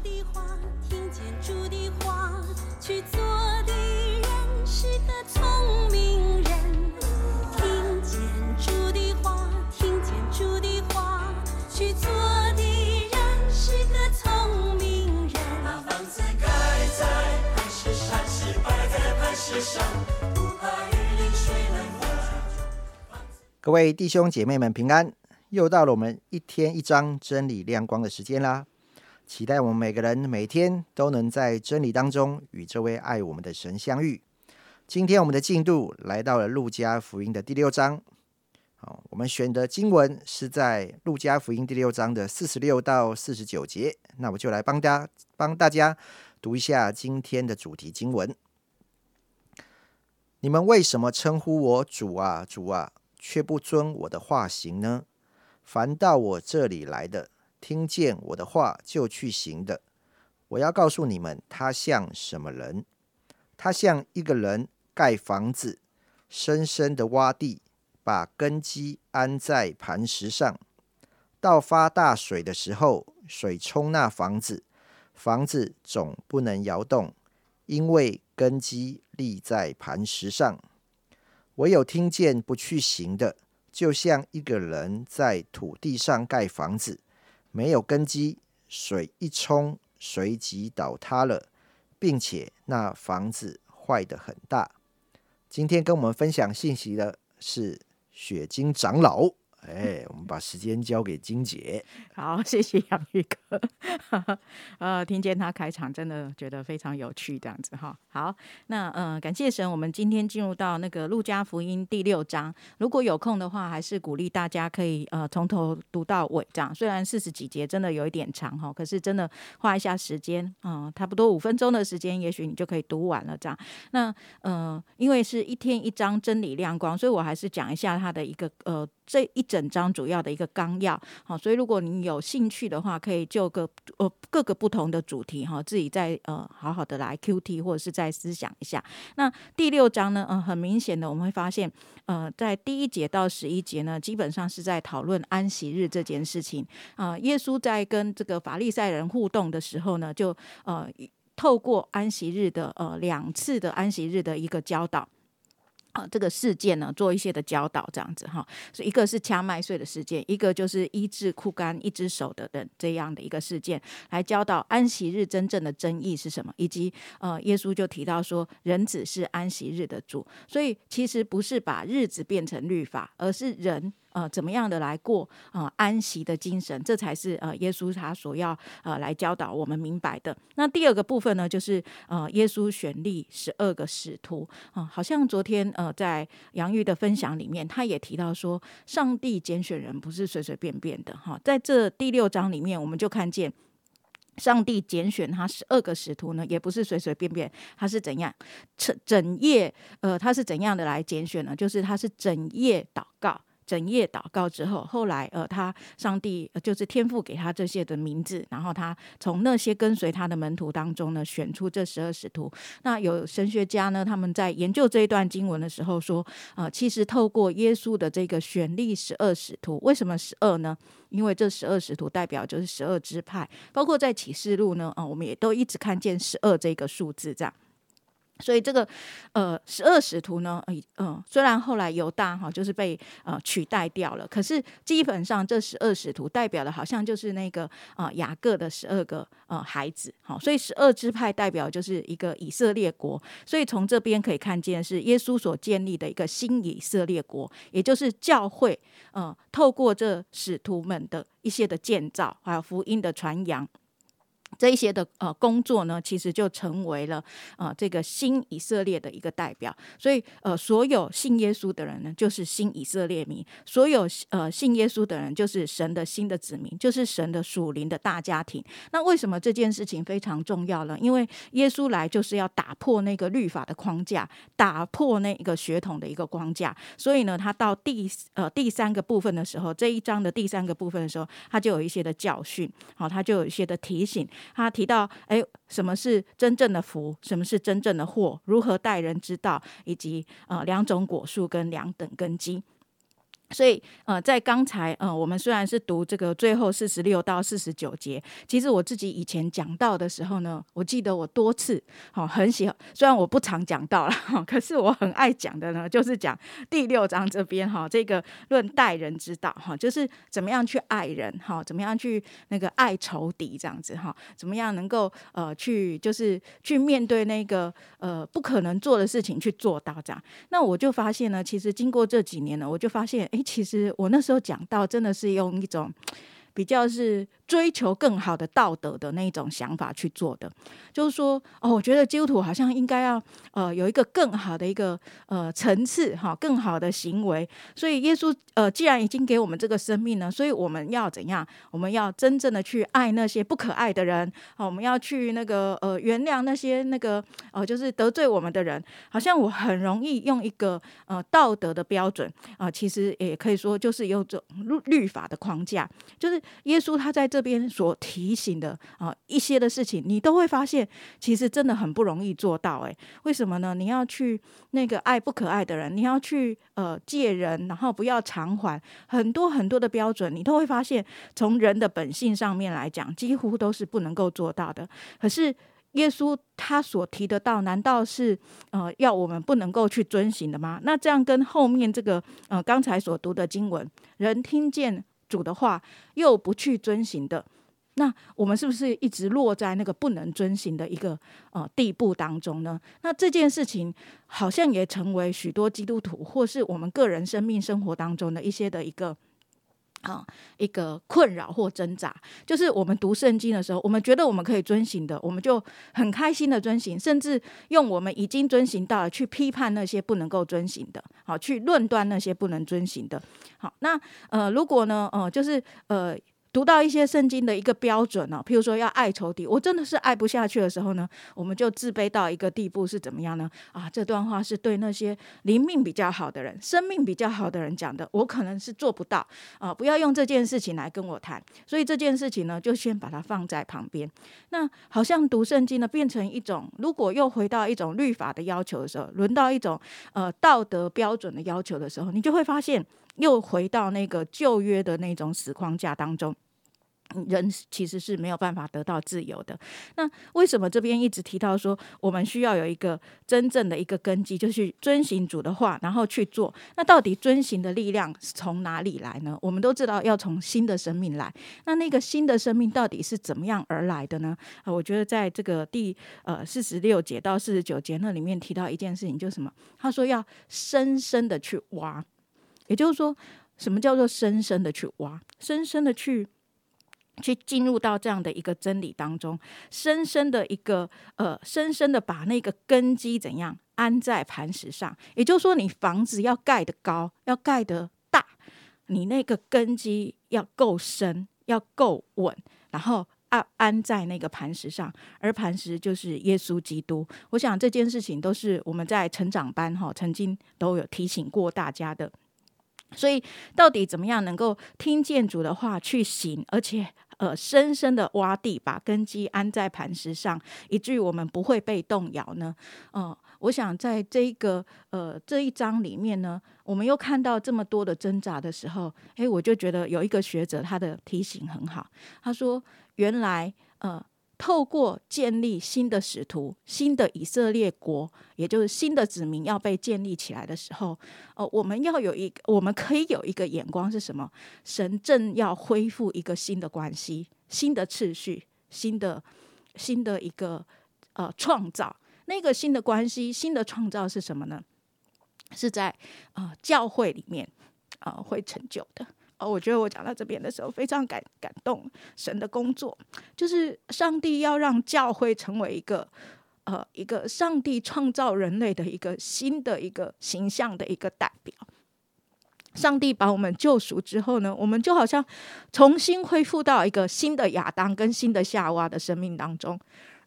的话，听见主的话，去做的人是个聪明人。听见主的话，听见主的话，去做的人是个聪明人。把房子盖在磐石上，是摆在磐石上，不怕雨淋水冷。各位弟兄姐妹们平安，又到了我们一天一章真理亮光的时间啦！期待我们每个人每天都能在真理当中与这位爱我们的神相遇。今天我们的进度来到了路加福音的第六章。好，我们选的经文是在路加福音第六章的四十六到四十九节。那我就来帮大家帮大家读一下今天的主题经文。你们为什么称呼我主啊主啊，却不遵我的话行呢？凡到我这里来的，听见我的话就去行的，我要告诉你们，他像什么人？他像一个人盖房子，深深的挖地，把根基安在磐石上。到发大水的时候，水冲那房子，房子总不能摇动，因为根基立在磐石上。唯有听见不去行的，就像一个人在土地上盖房子，没有根基，水一冲，随即倒塌了，并且那房子坏的很大。今天跟我们分享信息的是雪晶长老。哎，我们把时间交给金姐。好，谢谢杨玉哥。呃，听见他开场，真的觉得非常有趣，这样子哈。好，那呃，感谢神，我们今天进入到那个路加福音第六章。如果有空的话，还是鼓励大家可以呃从头读到尾，这样。虽然四十几节真的有一点长哈，可是真的花一下时间啊，差不多五分钟的时间，也许你就可以读完了这样。那呃，因为是一天一章真理亮光，所以我还是讲一下它的一个呃这一整章主要的一个纲要。好，所以如果你有兴趣的话，可以就个呃各个不同的主题哈，自己再呃好好的来 Q T 或者是再思想一下。那第六章呢，嗯，很明显的我们会发现，呃，在第一节到十一节呢，基本上是在讨论安息日这件事情啊。耶稣在跟这个法利赛人互动的时候呢，就呃透过安息日的呃两次的安息日的一个教导。啊，这个事件呢，做一些的教导，这样子哈，是一个是掐麦穗的事件，一个就是医治枯干一只手的人这样的一个事件，来教导安息日真正的真义是什么，以及呃，耶稣就提到说，人子是安息日的主，所以其实不是把日子变成律法，而是人。呃，怎么样的来过啊安息的精神，这才是呃耶稣他所要呃来教导我们明白的。那第二个部分呢，就是呃耶稣选立十二个使徒啊，好像昨天呃在杨玉的分享里面，他也提到说，上帝拣选人不是随随便便的哈。在这第六章里面，我们就看见上帝拣选他十二个使徒呢，也不是随随便便，他是怎样整整夜呃他是怎样的来拣选呢？就是他是整夜祷告。整夜祷告之后，后来呃，他上帝就是天父给他这些的名字，然后他从那些跟随他的门徒当中呢，选出这十二使徒。那有神学家呢，他们在研究这一段经文的时候说，呃，其实透过耶稣的这个选立十二使徒，为什么十二呢？因为这十二使徒代表就是十二支派，包括在启示录呢，啊，我们也都一直看见十二这个数字这样。所以这个呃十二使徒呢，嗯，虽然后来犹大哈就是被呃取代掉了，可是基本上这十二使徒代表的好像就是那个啊雅各的十二个呃孩子，好，所以十二支派代表就是一个以色列国，所以从这边可以看见是耶稣所建立的一个新以色列国，也就是教会，嗯，透过这使徒们的一些的建造，还有福音的传扬。这一些的呃工作呢，其实就成为了呃这个新以色列的一个代表。所以呃，所有信耶稣的人呢，就是新以色列民；所有呃信耶稣的人，就是神的新的子民，就是神的属灵的大家庭。那为什么这件事情非常重要呢？因为耶稣来就是要打破那个律法的框架，打破那一个血统的一个框架。所以呢，他到第呃第三个部分的时候，这一章的第三个部分的时候，他就有一些的教训，好，他就有一些的提醒。他提到，哎，什么是真正的福？什么是真正的祸？如何待人之道？以及呃两种果树跟两等根基。所以，呃，在刚才，呃，我们虽然是读这个最后四十六到四十九节，其实我自己以前讲到的时候呢，我记得我多次，好、很喜欢，虽然我不常讲到了，哈，可是我很爱讲的呢，就是讲第六章这边，哈，这个论待人之道，哈，就是怎么样去爱人，哈，怎么样去那个爱仇敌这样子，哈，怎么样能够，呃，去就是去面对那个，呃，不可能做的事情去做到这样。那我就发现呢，其实经过这几年呢，我就发现，诶其实我那时候讲到，真的是用一种比较是追求更好的道德的那一种想法去做的，就是说，哦，我觉得基督徒好像应该要呃有一个更好的一个呃层次哈，更好的行为。所以耶稣呃既然已经给我们这个生命呢，所以我们要怎样？我们要真正的去爱那些不可爱的人，好，我们要去那个呃原谅那些那个呃就是得罪我们的人。好像我很容易用一个呃道德的标准啊、其实也可以说就是用这种律法的框架，就是耶稣他在这这边所提醒的啊、一些的事情，你都会发现其实真的很不容易做到。诶，为什么呢？你要去那个爱不可爱的人，你要去呃借人，然后不要偿还，很多很多的标准，你都会发现从人的本性上面来讲，几乎都是不能够做到的。可是耶稣他所提的道，难道是呃要我们不能够去遵行的吗？那这样跟后面这个呃刚才所读的经文，人听见主的话又不去遵行的，那我们是不是一直落在那个不能遵行的一个呃地步当中呢？那这件事情好像也成为许多基督徒或是我们个人生命生活当中的一些的一个。啊，一个困扰或挣扎，就是我们读圣经的时候，我们觉得我们可以遵行的，我们就很开心的遵行，甚至用我们已经遵行到了去批判那些不能够遵行的，好，去论断那些不能遵行的。好，那呃，如果呢，呃，就是呃。读到一些圣经的一个标准呢、譬如说要爱仇敌，我真的是爱不下去的时候呢，我们就自卑到一个地步是怎么样呢？啊，这段话是对那些灵命比较好的人、生命比较好的人讲的，我可能是做不到啊！不要用这件事情来跟我谈，所以这件事情呢，就先把它放在旁边。那好像读圣经呢，变成一种，如果又回到一种律法的要求的时候，轮到一种呃道德标准的要求的时候，你就会发现又回到那个旧约的那种死框架当中。人其实是没有办法得到自由的。那为什么这边一直提到说，我们需要有一个真正的一个根基，就是遵行主的话，然后去做？那到底遵行的力量是从哪里来呢？我们都知道要从新的生命来。那那个新的生命到底是怎么样而来的呢？啊，我觉得在这个第呃四十六节到四十九节那里面提到一件事情，就是什么？他说要深深的去挖，也就是说，什么叫做深深的去挖？深深的去。去进入到这样的一个真理当中，深深的一个呃，深深的把那个根基怎样安在磐石上。也就是说，你房子要盖得高，要盖得大，你那个根基要够深，要够稳，然后安安在那个磐石上，而磐石就是耶稣基督。我想这件事情都是我们在成长班哈曾经都有提醒过大家的。所以，到底怎么样能够听见主的话去行，而且呃深深的挖地，把根基安在磐石上，以至于我们不会被动摇呢？嗯、我想在这个呃这一章里面呢，我们又看到这么多的挣扎的时候，诶，我就觉得有一个学者他的提醒很好，他说原来呃。透过建立新的使徒、新的以色列国，也就是新的子民要被建立起来的时候，呃，我们要有一，我们可以有一个眼光是什么？神正要恢复一个新的关系、新的秩序、新的新的一个呃创造。那个新的关系、新的创造是什么呢？是在呃教会里面啊、呃、会成就的。哦，我觉得我讲到这边的时候非常感感动，神的工作就是上帝要让教会成为一个呃一个上帝创造人类的一个新的一个形象的一个代表。上帝把我们救赎之后呢，我们就好像重新恢复到一个新的亚当跟新的夏娃的生命当中。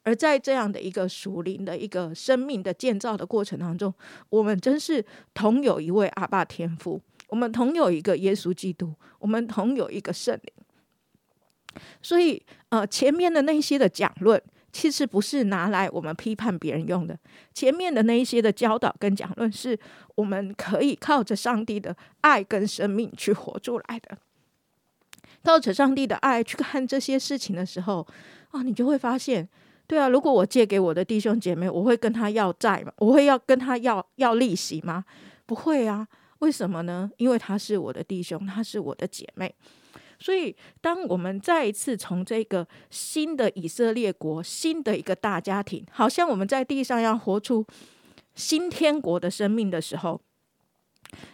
而在这样的一个属灵的一个生命的建造的过程当中，我们真是同有一位阿爸天父。我们同有一个耶稣基督，我们同有一个圣灵，所以呃，前面的那些的讲论，其实不是拿来我们批判别人用的。前面的那一些的教导跟讲论，是我们可以靠着上帝的爱跟生命去活出来的。靠着上帝的爱去看这些事情的时候，啊，你就会发现，对啊，如果我借给我的弟兄姐妹，我会跟他要债吗？我会要跟他要要利息吗？不会啊。为什么呢？因为他是我的弟兄，他是我的姐妹。所以，当我们再一次从这个新的以色列国、新的一个大家庭，好像我们在地上要活出新天国的生命的时候，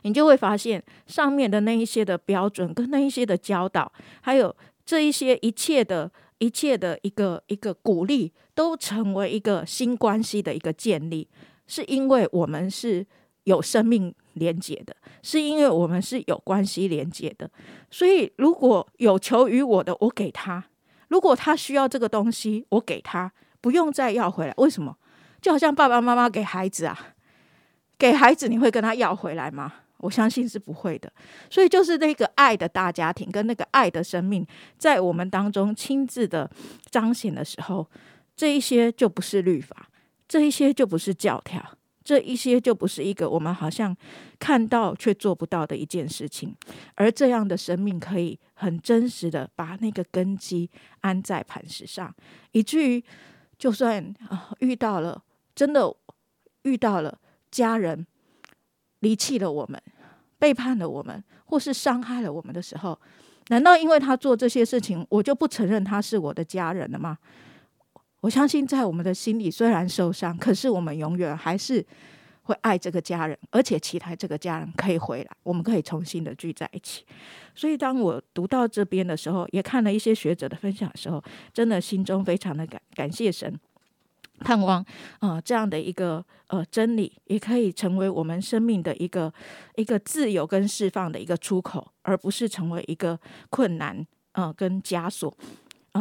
你就会发现上面的那一些的标准，跟那一些的教导，还有这一些一切的一切的一个一个鼓励，都成为一个新关系的一个建立，是因为我们是有生命。连接的，是因为我们是有关系连接的，所以如果有求于我的，我给他；如果他需要这个东西，我给他，不用再要回来。为什么？就好像爸爸妈妈给孩子啊，给孩子，你会跟他要回来吗？我相信是不会的。所以就是那个爱的大家庭跟那个爱的生命，在我们当中亲自的彰显的时候，这一些就不是律法，这一些就不是教条。这一些就不是一个我们好像看到却做不到的一件事情，而这样的生命可以很真实的把那个根基安在磐石上，以至于就算啊遇到了真的遇到了家人离弃了我们、背叛了我们，或是伤害了我们的时候，难道因为他做这些事情，我就不承认他是我的家人了吗？我相信，在我们的心里虽然受伤，可是我们永远还是会爱这个家人，而且期待这个家人可以回来，我们可以重新的聚在一起。所以，当我读到这边的时候，也看了一些学者的分享的时候，真的心中非常的感感谢神，盼望啊这样的一个呃真理，也可以成为我们生命的一个一个自由跟释放的一个出口，而不是成为一个困难呃跟枷锁。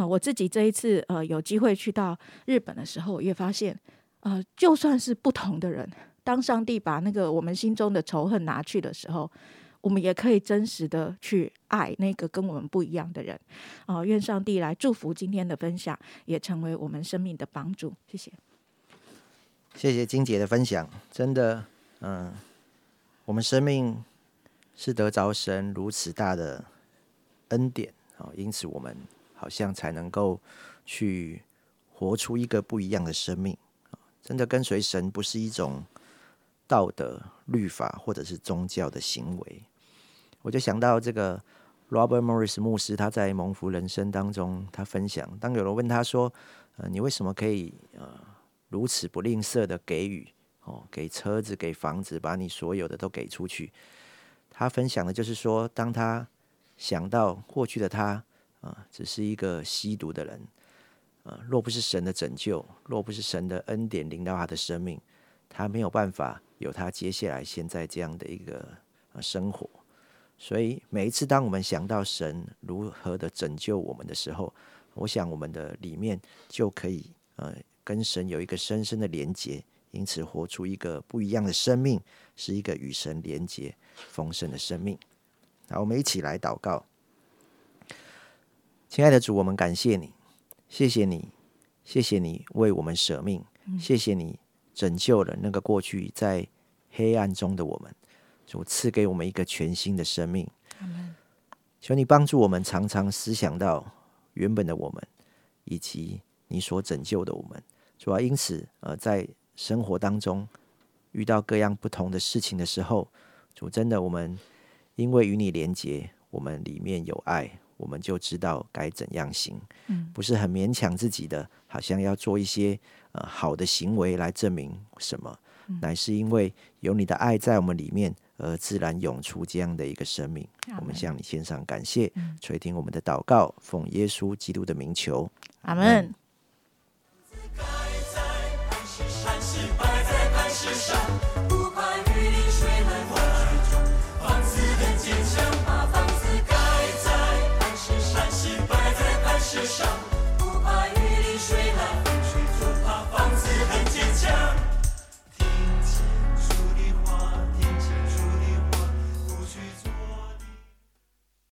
我自己这一次呃有机会去到日本的时候，也发现，呃，就算是不同的人，当上帝把那个我们心中的仇恨拿去的时候，我们也可以真实的去爱那个跟我们不一样的人。啊，愿上帝来祝福今天的分享，也成为我们生命的帮助。谢谢，谢谢金姐的分享，真的，嗯，我们生命是得着神如此大的恩典啊，因此我们。好像才能够去活出一个不一样的生命真的跟随神不是一种道德律法或者是宗教的行为。我就想到这个 Robert Morris 牧师，他在蒙福人生当中，他分享，当有人问他说：“呃，你为什么可以呃如此不吝啬的给予哦，给车子、给房子，把你所有的都给出去？”他分享的就是说，当他想到过去的他。啊，只是一个吸毒的人，啊，若不是神的拯救，若不是神的恩典临到他的生命，他没有办法有他接下来现在这样的一个生活。所以每一次当我们想到神如何的拯救我们的时候，我想我们的里面就可以呃跟神有一个深深的连结，因此活出一个不一样的生命，是一个与神连结丰盛的生命。好，我们一起来祷告。亲爱的主，我们感谢你，谢谢你，谢谢你为我们舍命，谢谢你拯救了那个过去在黑暗中的我们，主赐给我们一个全新的生命。求你帮助我们，常常思想到原本的我们，以及你所拯救的我们。主要因此，呃，在生活当中遇到各样不同的事情的时候，主真的，我们因为与你连结，我们里面有爱。我们就知道该怎样行，嗯，不是很勉强自己的，好像要做一些呃好的行为来证明什么，乃是因为有你的爱在我们里面，而自然涌出这样的一个生命。我们向你献上感谢，垂听我们的祷告，奉耶稣基督的名求，阿门。在